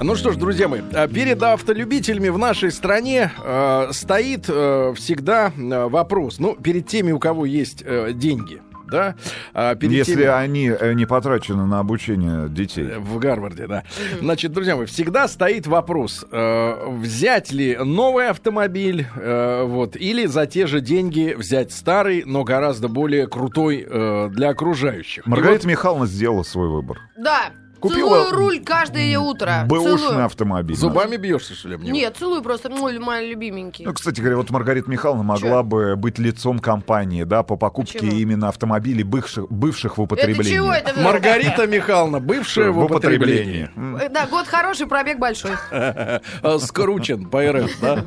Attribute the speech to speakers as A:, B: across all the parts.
A: Ну что ж, друзья мои, а перед автолюбителями в нашей стране э, стоит э, всегда э, вопрос, ну, перед теми, у кого есть э, деньги, да?
B: А перед Если теми... они э, не потрачены на обучение детей.
A: В Гарварде, да. Значит, друзья мои, всегда стоит вопрос, э, взять ли новый автомобиль, э, вот, или за те же деньги взять старый, но гораздо более крутой э, для окружающих.
B: Маргарита вот... Михайловна сделала свой выбор.
C: Да, Купила Целую руль каждое утро.
B: Бэушный автомобиль.
A: Зубами бьешься, что ли?
C: Мне Нет, целую просто. Мой, мой любименький.
B: Ну, кстати говоря, вот Маргарита Михайловна могла Чё? бы быть лицом компании, да, по покупке Почему? именно автомобилей бывших, бывших в употреблении. Это чего
A: это? Маргарита Михайловна, бывшая в употреблении.
C: Да, год хороший, пробег большой.
A: Скручен по РФ, да?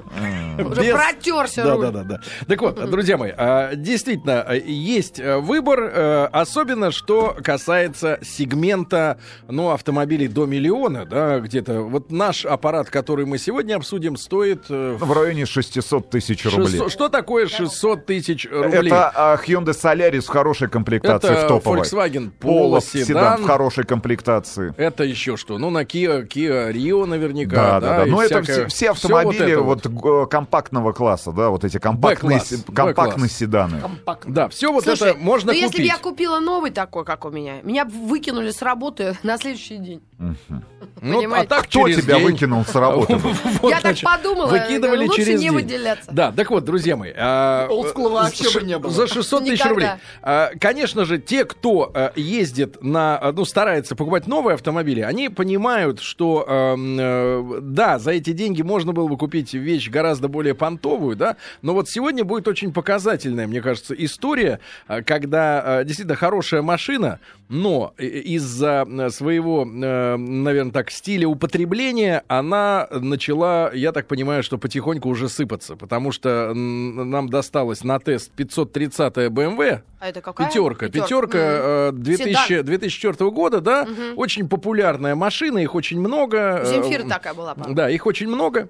C: Уже протерся
A: Да, да, да, да. Так вот, друзья мои, а, действительно, есть э, выбор, э, особенно что касается сегмента, ну, автомобилей до миллиона, да, где-то. Вот наш аппарат, который мы сегодня обсудим, стоит... Э,
B: в районе 600 тысяч рублей. 600,
A: что такое 600 тысяч рублей?
B: Это а, Hyundai Solaris в хорошей комплектации,
A: Это
B: в топовой.
A: Volkswagen Polo седан.
B: в хорошей комплектации.
A: Это еще что? Ну, на Kia, Kia Rio наверняка. Да, да, да.
B: Ну, это все, все автомобили вот, вот компактного класса, да, вот эти компактные, компактные седаны.
A: Компактные. Да, все вот Слушай, это можно
C: ну,
A: купить.
C: если бы я купила новый такой, как у меня, меня выкинули с работы на следующий следующий день.
B: Ну, а так Кто тебя день? выкинул с работы?
C: Я так подумала,
A: выкидывали через
C: не выделяться.
A: Да, так вот, друзья мои.
C: А, вообще бы не было.
A: За 600 тысяч рублей. А, конечно же, те, кто а, ездит на, ну, старается покупать новые автомобили, они понимают, что, э, да, за эти деньги можно было бы купить вещь гораздо более понтовую, да, но вот сегодня будет очень показательная, мне кажется, история, когда действительно хорошая машина, но из-за своего, наверное, так, стиля употребления, она начала, я так понимаю, что потихоньку уже сыпаться, потому что нам досталось на тест 530-я BMW.
C: А это какая?
A: Пятерка. Пятерка mm. 2000, 2004 года, да, угу. очень популярная машина, их очень много.
C: Земфир такая была. По
A: да, их очень много.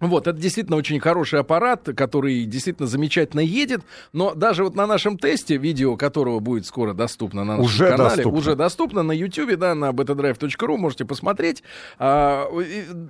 A: Вот, это действительно очень хороший аппарат, который действительно замечательно едет, но даже вот на нашем тесте, видео которого будет скоро доступно на нашем
B: уже
A: канале,
B: доступно.
A: уже доступно на YouTube, да, на betadrive.ru, можете посмотреть. А,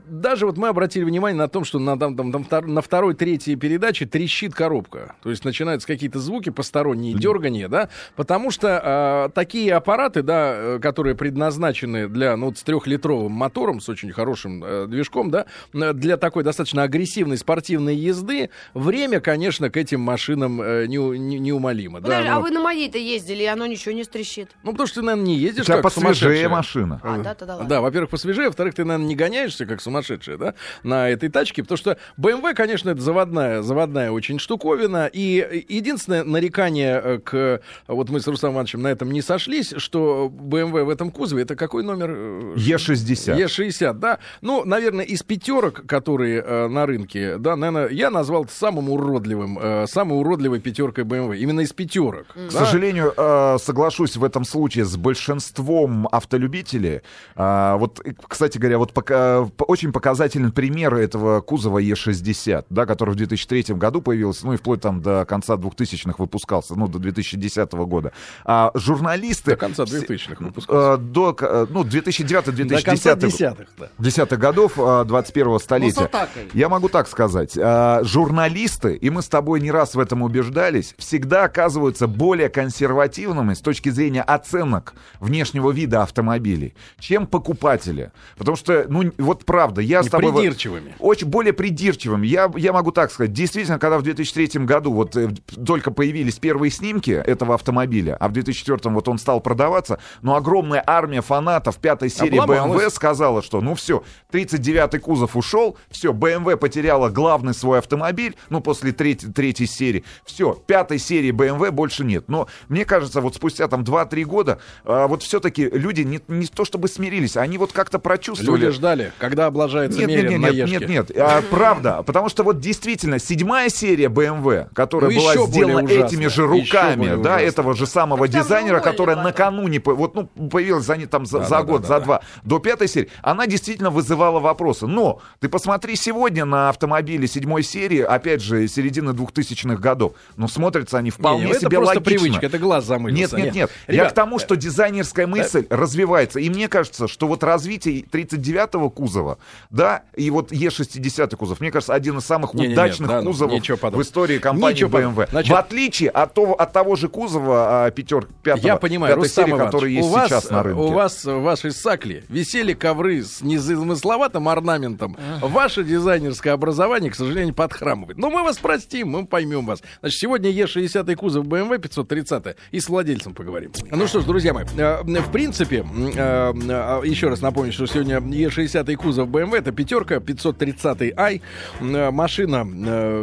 A: даже вот мы обратили внимание на том, что на, там, там, на второй, третьей передаче трещит коробка. То есть начинаются какие-то звуки посторонние, дергания, да, потому что а, такие аппараты, да, которые предназначены для, ну, вот с трехлитровым мотором, с очень хорошим а, движком, да, для такой достаточно агрессивной спортивной езды, время, конечно, к этим машинам э, не, не, неумолимо.
C: Подожди, да, но... А вы на моей-то ездили, и оно ничего не стрещит.
A: Ну, потому что ты, наверное, не ездишь
B: как посвежее машина.
C: А, да, тогда ладно.
A: Да, во-первых, посвежее, во-вторых, ты, наверное, не гоняешься как сумасшедшая, да, на этой тачке, потому что BMW, конечно, это заводная, заводная очень штуковина, и единственное нарекание э, к... Вот мы с Русланом Ивановичем на этом не сошлись, что BMW в этом кузове, это какой номер?
B: Е60.
A: Е60, да. Ну, наверное, из пятерок, которые э, на рынке, да, наверное, я назвал это самым уродливым, э, самой уродливой пятеркой BMW. Именно из пятерок.
B: К да? сожалению, э, соглашусь в этом случае с большинством автолюбителей. Э, вот, кстати говоря, вот пока, очень показательный пример этого кузова Е60, да, который в 2003 году появился, ну и вплоть там до конца 2000-х выпускался, ну, до 2010 года. А журналисты...
A: До конца 2000-х выпускался. Э,
B: до, ну, 2009-2010 до
A: конца десятых, да.
B: десятых годов 21-го столетия. Ну, я могу так сказать. А, журналисты, и мы с тобой не раз в этом убеждались, всегда оказываются более консервативными с точки зрения оценок внешнего вида автомобилей, чем покупатели. Потому что, ну, вот правда, я с тобой...
A: Придирчивыми.
B: Очень более придирчивыми. Я, я могу так сказать. Действительно, когда в 2003 году вот э, только появились первые снимки этого автомобиля, а в 2004 вот он стал продаваться, но огромная армия фанатов пятой серии BMW сказала, что ну все, 39-й кузов ушел, все, BMW потеряла главный свой автомобиль, ну, после третьей, третьей серии. Все, пятой серии BMW больше нет. Но мне кажется, вот спустя там 2-3 года, а, вот все-таки люди не, не то чтобы смирились, они вот как-то прочувствовали.
A: Люди ждали, когда облажается
B: нет, нет, нет, нет, нет, нет, а, правда, потому что вот действительно седьмая серия BMW, которая ну, была сделана этими же руками, да, ужасно. этого же самого так дизайнера, которая накануне, вот, ну, появилась за, там, за, да, за да, год, да, за да, два, до пятой серии, она действительно вызывала вопросы. Но ты посмотри сегодня, сегодня на автомобиле седьмой серии, опять же, середины 2000-х годов, ну, смотрятся они вполне
A: Не, не, это
B: себе
A: просто
B: логично.
A: привычка, это глаз
B: Нет,
A: замылился.
B: нет, нет. Я
A: Ребят,
B: к тому, что дизайнерская мысль развивается. И мне кажется, что вот развитие 39-го кузова, да, и вот Е60 кузов, мне кажется, один из самых
A: Не-не-не,
B: удачных
A: да, ну,
B: кузовов в истории компании
A: Ничего.
B: BMW.
A: Значит-
B: в отличие от того, от того же кузова а, пятер, пятого,
A: Я понимаю,
B: пятой
A: Рустам
B: серии,
A: Иванович,
B: который есть
A: у вас,
B: сейчас на рынке.
A: У вас в вашей сакле висели ковры с незамысловатым орнаментом. Ваше дизайнерское образование, к сожалению, подхрамывает. Но мы вас простим, мы поймем вас. Значит, сегодня Е60 кузов BMW 530 и с владельцем поговорим. Ну что ж, друзья мои, э, в принципе, э, э, еще раз напомню, что сегодня Е60 кузов BMW это пятерка 530i. Э, Машина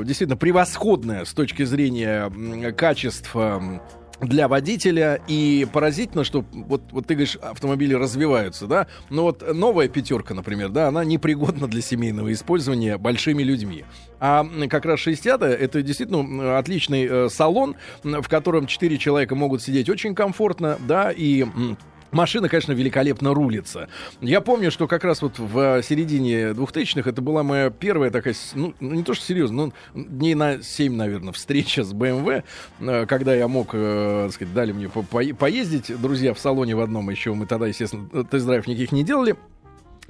A: действительно превосходная с точки зрения м, качеств э, для водителя. И поразительно, что вот, вот ты говоришь, автомобили развиваются, да? Но вот новая пятерка, например, да, она непригодна для семейного использования большими людьми. А как раз 60 это действительно отличный э, салон, в котором 4 человека могут сидеть очень комфортно, да, и... Машина, конечно, великолепно рулится. Я помню, что как раз вот в середине 2000-х это была моя первая такая, ну, ну, не то что серьезно, но дней на 7, наверное, встреча с BMW, э, когда я мог, э, так сказать, дали мне по- поездить, друзья, в салоне в одном еще, мы тогда, естественно, тест-драйв никаких не делали,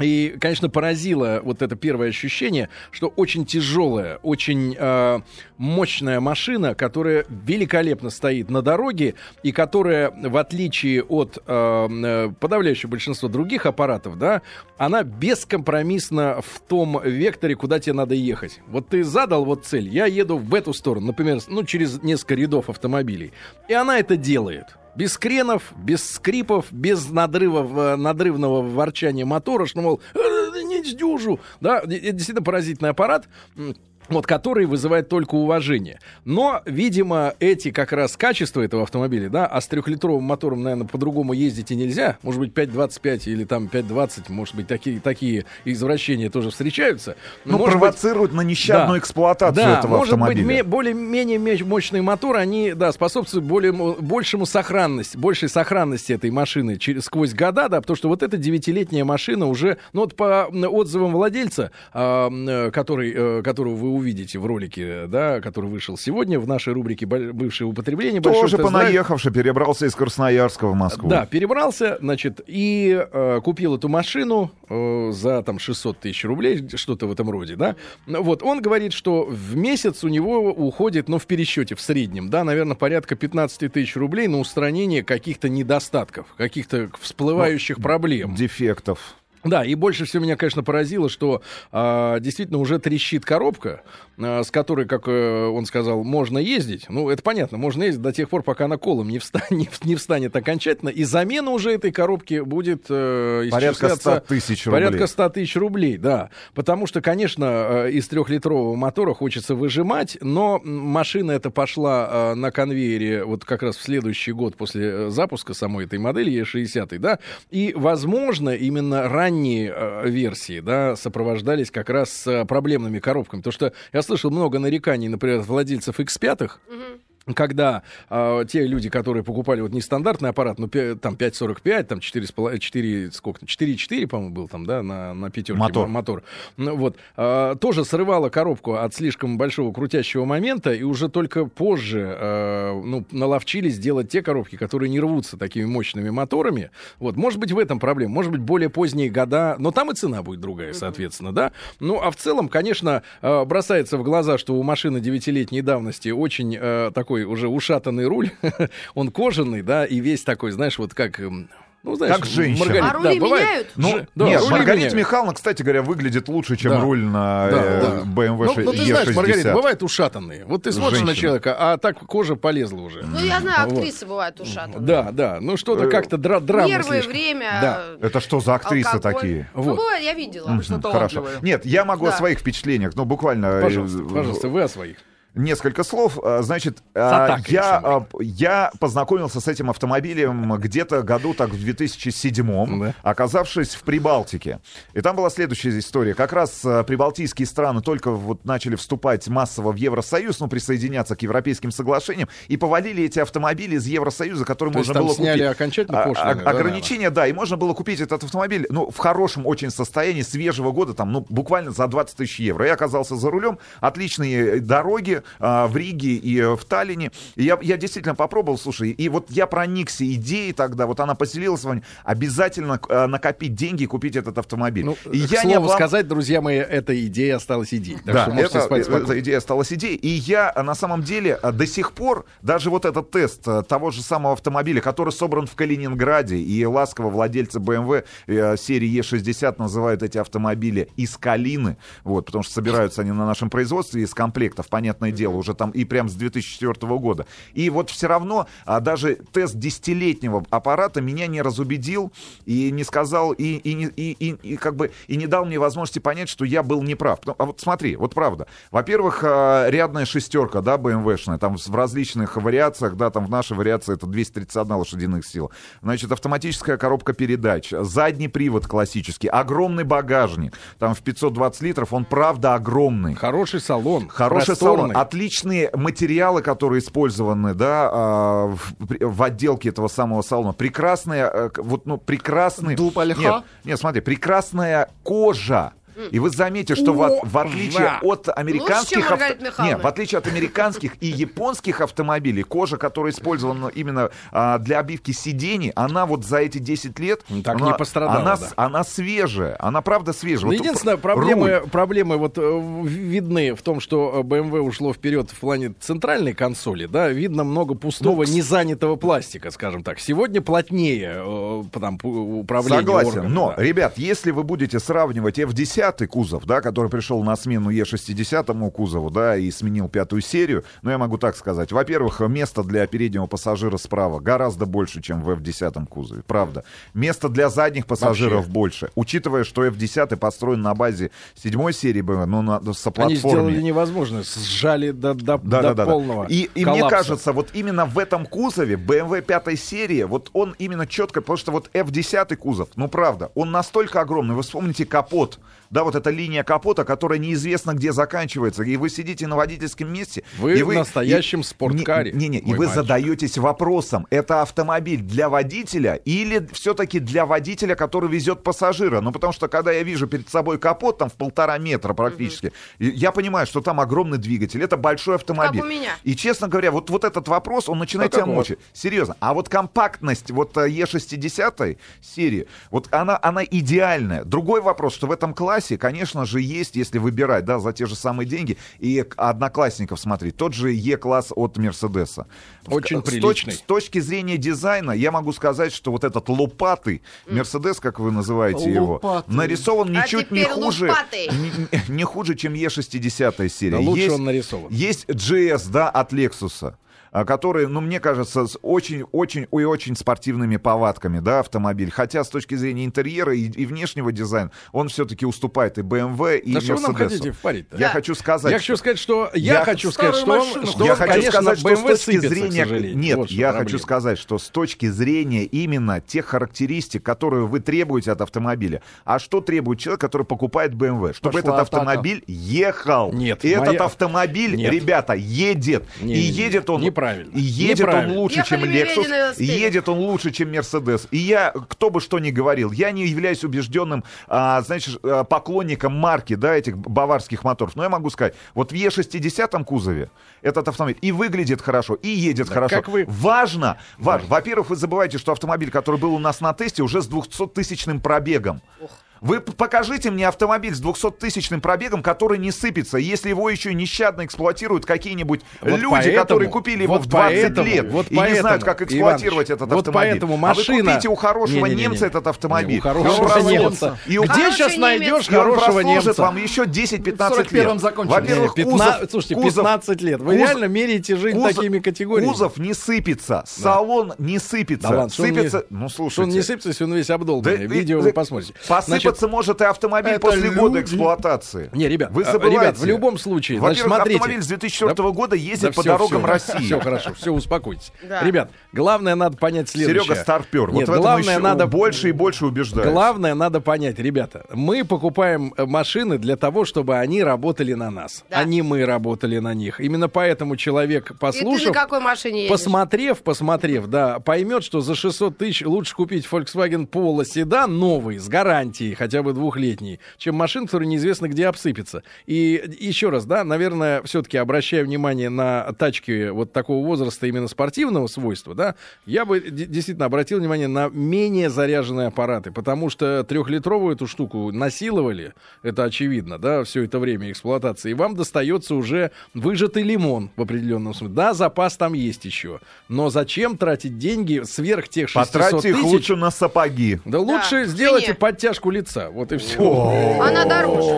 A: и, конечно, поразило вот это первое ощущение, что очень тяжелая, очень э, мощная машина, которая великолепно стоит на дороге и которая, в отличие от э, э, подавляющего большинства других аппаратов, да, она бескомпромиссна в том векторе, куда тебе надо ехать. Вот ты задал вот цель, я еду в эту сторону, например, ну, через несколько рядов автомобилей, и она это делает. Без кренов, без скрипов, без надрывов, э, надрывного ворчания мотора, что, мол, «Э, не сдюжу. Да, это действительно поразительный аппарат. Вот, который вызывает только уважение. Но, видимо, эти как раз качества этого автомобиля, да, а с трехлитровым мотором, наверное, по-другому ездить и нельзя. Может быть, 5.25 или там 5.20, может быть, такие, такие извращения тоже встречаются.
B: Ну,
A: Может быть,
B: провоцируют на нещадную
A: Да.
B: эксплуатацию
A: да,
B: этого
A: может
B: автомобиля.
A: быть, ме- более-менее мощные моторы, они, да, способствуют более, большему сохранности, большей сохранности этой машины через, сквозь года, да, потому что вот эта девятилетняя машина уже, ну вот по отзывам владельца, а, э, который, э, которого вы увидите в ролике, да, который вышел сегодня в нашей рубрике «Боль- «Бывшее употребление».
B: Тоже понаехавший, перебрался из Красноярска в Москву.
A: Да, перебрался, значит, и э, купил эту машину э, за там 600 тысяч рублей, что-то в этом роде, да. Ну, Вот, он говорит, что в месяц у него уходит, ну, в пересчете в среднем, да, наверное, порядка 15 тысяч рублей на устранение каких-то недостатков, каких-то всплывающих проблем.
B: Дефектов.
A: Да, и больше всего меня, конечно, поразило, что а, действительно уже трещит коробка, а, с которой, как э, он сказал, можно ездить. Ну, это понятно, можно ездить до тех пор, пока она колом не, вста- не, не встанет окончательно. И замена уже этой коробки будет э,
B: Порядка 100
A: исчисляться-
B: тысяч рублей.
A: Порядка 100 тысяч рублей, да. Потому что, конечно, э, из трехлитрового мотора хочется выжимать, но машина эта пошла э, на конвейере вот как раз в следующий год после э, запуска самой этой модели E60, да, и, возможно, именно ранние э, версии, да, сопровождались как раз с э, проблемными коробками. Потому что я слышал много нареканий, например, владельцев X5, когда э, те люди, которые покупали вот нестандартный аппарат, ну, пя- там 5.45, там 4,5, 4, сколько там, 4,4, по-моему, был там, да, на, на пятерке
B: Мотор.
A: мотор. Ну, вот, э, тоже срывала коробку от слишком большого крутящего момента, и уже только позже, э, ну, наловчились делать те коробки, которые не рвутся такими мощными моторами. Вот, может быть, в этом проблема, может быть, более поздние года, но там и цена будет другая, соответственно, да. Ну, а в целом, конечно, э, бросается в глаза, что у машины 9-летней давности очень э, такой уже ушатанный руль, он кожаный, да, и весь такой, знаешь, вот как... эм, Ну, знаешь,
B: Как женщина.
A: Маргарита,
C: А рули
A: да, бывает.
C: меняют?
B: Ну,
A: Ж- да,
B: нет,
A: рули
B: Маргарита
A: меняют.
B: Михайловна, кстати говоря, выглядит лучше, чем
A: Да.
B: руль на
A: Да,
B: э,
A: да.
B: BMW
A: Ну, ну, ты знаешь,
B: E60.
A: Маргарита, бывают ушатанные. Вот ты смотришь на
B: Женщины.
A: человека, а так кожа полезла уже.
C: Ну, я знаю,
A: Вот.
C: актрисы бывают ушатанные.
A: Да, да. Ну, что-то
B: Э,
A: как-то дра- драма
C: Первое
A: слишком.
C: время...
A: Да.
B: Это что за актрисы
C: алкоголь.
B: такие?
C: Ну,
A: Вот.
C: бывает, я видела.
B: Мгм, Хорошо. Нет, я могу о
C: Да.
B: своих впечатлениях, но буквально... э,
A: Пожалуйста, пожалуйста, вы о своих.
B: Несколько слов. А, Значит, а, я, а, я познакомился с этим автомобилем где-то году так в 2007
A: Да.
B: оказавшись в Прибалтике. И там была следующая история. Как раз прибалтийские страны только вот начали вступать массово в Евросоюз, ну, присоединяться к европейским соглашениям, и повалили эти автомобили из Евросоюза, которые
A: То
B: можно было
A: сняли
B: купить.
A: окончательно пошлины,
B: а-
A: да,
B: ограничения, да, и можно было купить этот автомобиль, ну, в хорошем очень состоянии, свежего года, там, ну, буквально за 20 тысяч евро. Я оказался за рулем, отличные дороги а, в Риге и э, в Таллине. И я, я действительно попробовал, слушай, и вот я проникся идеей тогда, вот она поселилась вами, обязательно э, накопить деньги и купить этот автомобиль.
A: Ну,
B: и я не
A: слову
B: облом-
A: сказать, друзья мои, эта идея осталась идеей. Так
B: да,
A: что
B: это,
A: спать
B: э,
A: спокойно.
B: эта идея осталась идеей. И я на самом деле до сих пор, даже вот этот тест того же самого автомобиля, который собран в Калининграде, и ласково владельцы BMW э, серии E60 называют эти автомобили из Калины, вот, потому что собираются они на нашем производстве из комплектов, понятное дело, уже там и прям с 2004 года. И вот все равно а, даже тест десятилетнего аппарата меня не разубедил и не сказал, и, и, и, и, и как бы и не дал мне возможности понять, что я был неправ. Потому- А вот смотри, вот правда. Во-первых, а, рядная шестерка, да, BMW-шная, там в различных вариациях, да, там в нашей вариации это 231 лошадиных сил. Значит, автоматическая коробка передач, задний привод классический, огромный багажник, там в 520 литров, он правда огромный.
A: Хороший салон.
B: Хороший салон. Отличные материалы, которые использованы, да, а, в, в отделке этого самого салона. Прекрасная, э, вот, ну, прекрасный...
C: Дуб?
B: Нет, нет, смотри, прекрасная кожа. И вы заметите, что в, от- в отличие от американских...
C: Маргарита Михайловна.
B: Нет, в отличие от американских и японских автомобилей, кожа, которая использована именно а, для обивки сидений, она вот за эти 10 лет...
A: Ну, так
B: она,
A: не пострадала,
B: Она,
A: да.
B: она свежая, она правда свежая.
A: Ну,
B: Вот
A: единственное,
B: руль.
A: проблемы, проблемы вот э, видны в том, что э, BMW ушло вперед в плане центральной консоли, да, видно много пустого,
B: Ну,
A: незанятого пластика, скажем так. Сегодня плотнее э, там, управление
B: Согласен,
A: органами,
B: но,
A: да.
B: ребят, если вы будете сравнивать F10 кузов, да, который пришел на смену E60 кузову, да, и сменил пятую серию, ну, я могу так сказать. Во-первых, место для переднего пассажира справа гораздо больше, чем в F10 кузове, правда. Место для задних пассажиров
A: Вообще.
B: больше. Учитывая, что F10 построен на базе седьмой серии BMW, но на,
A: Они
B: соплатформе.
A: сделали невозможно, сжали до, до,
B: Да,
A: до
B: да, да,
A: полного
B: И, и мне кажется, вот именно в этом кузове BMW пятой серии, вот он именно четко, потому что вот F10 кузов, ну правда, он настолько огромный. Вы вспомните капот, да, вот эта линия капота, которая неизвестно где заканчивается, и вы сидите на водительском месте.
A: Вы
B: и
A: в настоящем
B: и-
A: спорткаре,
B: Не, не, и
A: мой
B: вы
A: мальчик.
B: задаетесь вопросом, это автомобиль для водителя или все-таки для водителя, который везет пассажира? Ну, потому что, когда я вижу перед собой капот, там в полтора метра практически, и я понимаю, что там огромный двигатель, это большой автомобиль.
C: у меня.
B: И, честно говоря, вот, вот этот вопрос, он начинает
A: Как
B: тебя мучить. Серьезно. А вот компактность вот э, E60 серии, вот она, она идеальная. Другой вопрос, что в этом классе, конечно же, есть, если выбирать, да, за те же самые деньги, и одноклассников смотреть, тот же E-класс от Мерседеса.
A: Очень
B: С точ-
A: приличный.
B: С точки зрения дизайна, я могу сказать, что вот этот лопатый Мерседес, как вы называете его,
D: Лопатый.
B: нарисован
C: А
B: ничуть не
C: теперь
B: хуже, не, не хуже, чем E60 серия.
A: Да лучше
B: Есть-
A: он нарисован.
B: есть GS, да, от Lexus а, который, ну, мне кажется, с очень-очень и очень спортивными повадками, да, автомобиль. Хотя с точки зрения интерьера и, и внешнего дизайна он все-таки уступает и BMW, и
A: Да что вы нам хотите впарить-то?
B: Я
C: Да.
B: хочу сказать,
A: Я хочу сказать, что я,
B: Я
A: хочу сказать, что,
D: машину
A: что
B: я хочу
A: конечно,
B: сказать, что с
A: BMW
B: точки
A: сыпется,
B: зрения... Нет,
A: Вот
B: я
A: проблема.
B: хочу сказать, что с точки зрения именно тех характеристик, которые вы требуете от автомобиля, а что требует человек, который покупает BMW? Чтобы
D: Пошла
B: этот
D: атака.
B: автомобиль ехал.
A: Нет,
B: И этот
A: моя-
B: автомобиль,
A: Нет.
B: ребята, едет.
A: Не,
B: и едет он...
A: неправильно.
B: И едет
A: Неправильно.
B: он лучше, чем
C: Ехали
B: Lexus.
C: велосипеде.
B: И едет он лучше, чем Mercedes. И я, кто бы что ни говорил, я не являюсь убежденным, а, значит, а, поклонником марки, да, этих баварских моторов. Но я могу сказать, вот в Е60 кузове этот автомобиль и выглядит хорошо, и едет
A: Да,
B: хорошо.
A: как вы-
B: Важно, важно. Во-первых, вы забываете, что автомобиль, который был у нас на тесте, уже с 200-тысячным пробегом. Вы покажите мне автомобиль с 200-тысячным пробегом, который не сыпется, если его еще нещадно эксплуатируют какие-нибудь
A: Вот
B: люди,
A: поэтому-
B: которые купили его
A: вот
B: в 20
A: поэтому-
B: лет
A: вот
B: и не знают,
A: поэтому,
B: как эксплуатировать
A: Иваныч,
B: этот
A: вот
B: автомобиль.
A: поэтому
B: А вы
A: машина-
B: купите у хорошего
A: Не-не-не-не.
B: немца этот автомобиль.
A: Не, у хорошего
B: И он
A: немца.
B: И он,
A: Где сейчас найдешь
B: и
A: хорошего немца?
B: вам еще 10-15
D: В 41-м
B: лет. Во-первых,
A: Не,
B: кузов,
A: 15 слушайте,
B: кузов-
A: 15 лет. Вы
B: кузов-
A: реально меряете жизнь
B: кузов-
A: такими категориями?
B: Кузов не сыпется, салон не сыпется.
A: Да ладно, что он
B: сыпется,
A: не-
B: ну
A: Что он
B: слушайте.
A: не сыпется, если он весь обдолбанный.
B: Да,
A: Видео
B: и-
A: вы посмотрите.
B: Посыпаться сломаться может и автомобиль
A: Это
B: после года
A: люди.
B: эксплуатации.
A: Не, ребят,
B: Вы забываете.
A: ребят, в любом случае, значит,
B: Во-первых,
A: смотрите.
B: автомобиль с 2004 года ездит
A: Да
B: по
A: всё,
B: дорогам
A: всё.
B: России.
A: Все хорошо, все, успокойтесь.
C: Да.
A: Ребят, главное надо понять следующее.
B: Серега старпер. Вот
A: Нет,
B: в этом
A: главное надо
B: больше и больше убеждаюсь.
A: Главное надо понять, ребята, мы покупаем э, машины для того, чтобы они работали на нас,
C: Да.
A: а не мы работали на них. Именно поэтому человек,
C: И ты на
A: послушав,
C: какой машине едешь?
A: посмотрев, посмотрев, да, поймет, что за 600 тысяч лучше купить Volkswagen Polo седан новый, с гарантией, хотя бы двухлетний, чем машин, которые неизвестно где обсыпется. И еще раз, да, наверное, все-таки обращая внимание на тачки вот такого возраста, именно спортивного свойства, да, я бы действительно обратил внимание на менее заряженные аппараты, потому что трехлитровую эту штуку насиловали, это очевидно, да, все это время эксплуатации, и вам достается уже выжатый лимон в определенном смысле. Да, запас там есть еще, но зачем тратить деньги сверх тех 600
B: Потратьте их
A: тысяч?
B: лучше на сапоги.
A: Да лучше
C: Да,
A: сделайте подтяжку лица, вот и все.
C: Она дороже.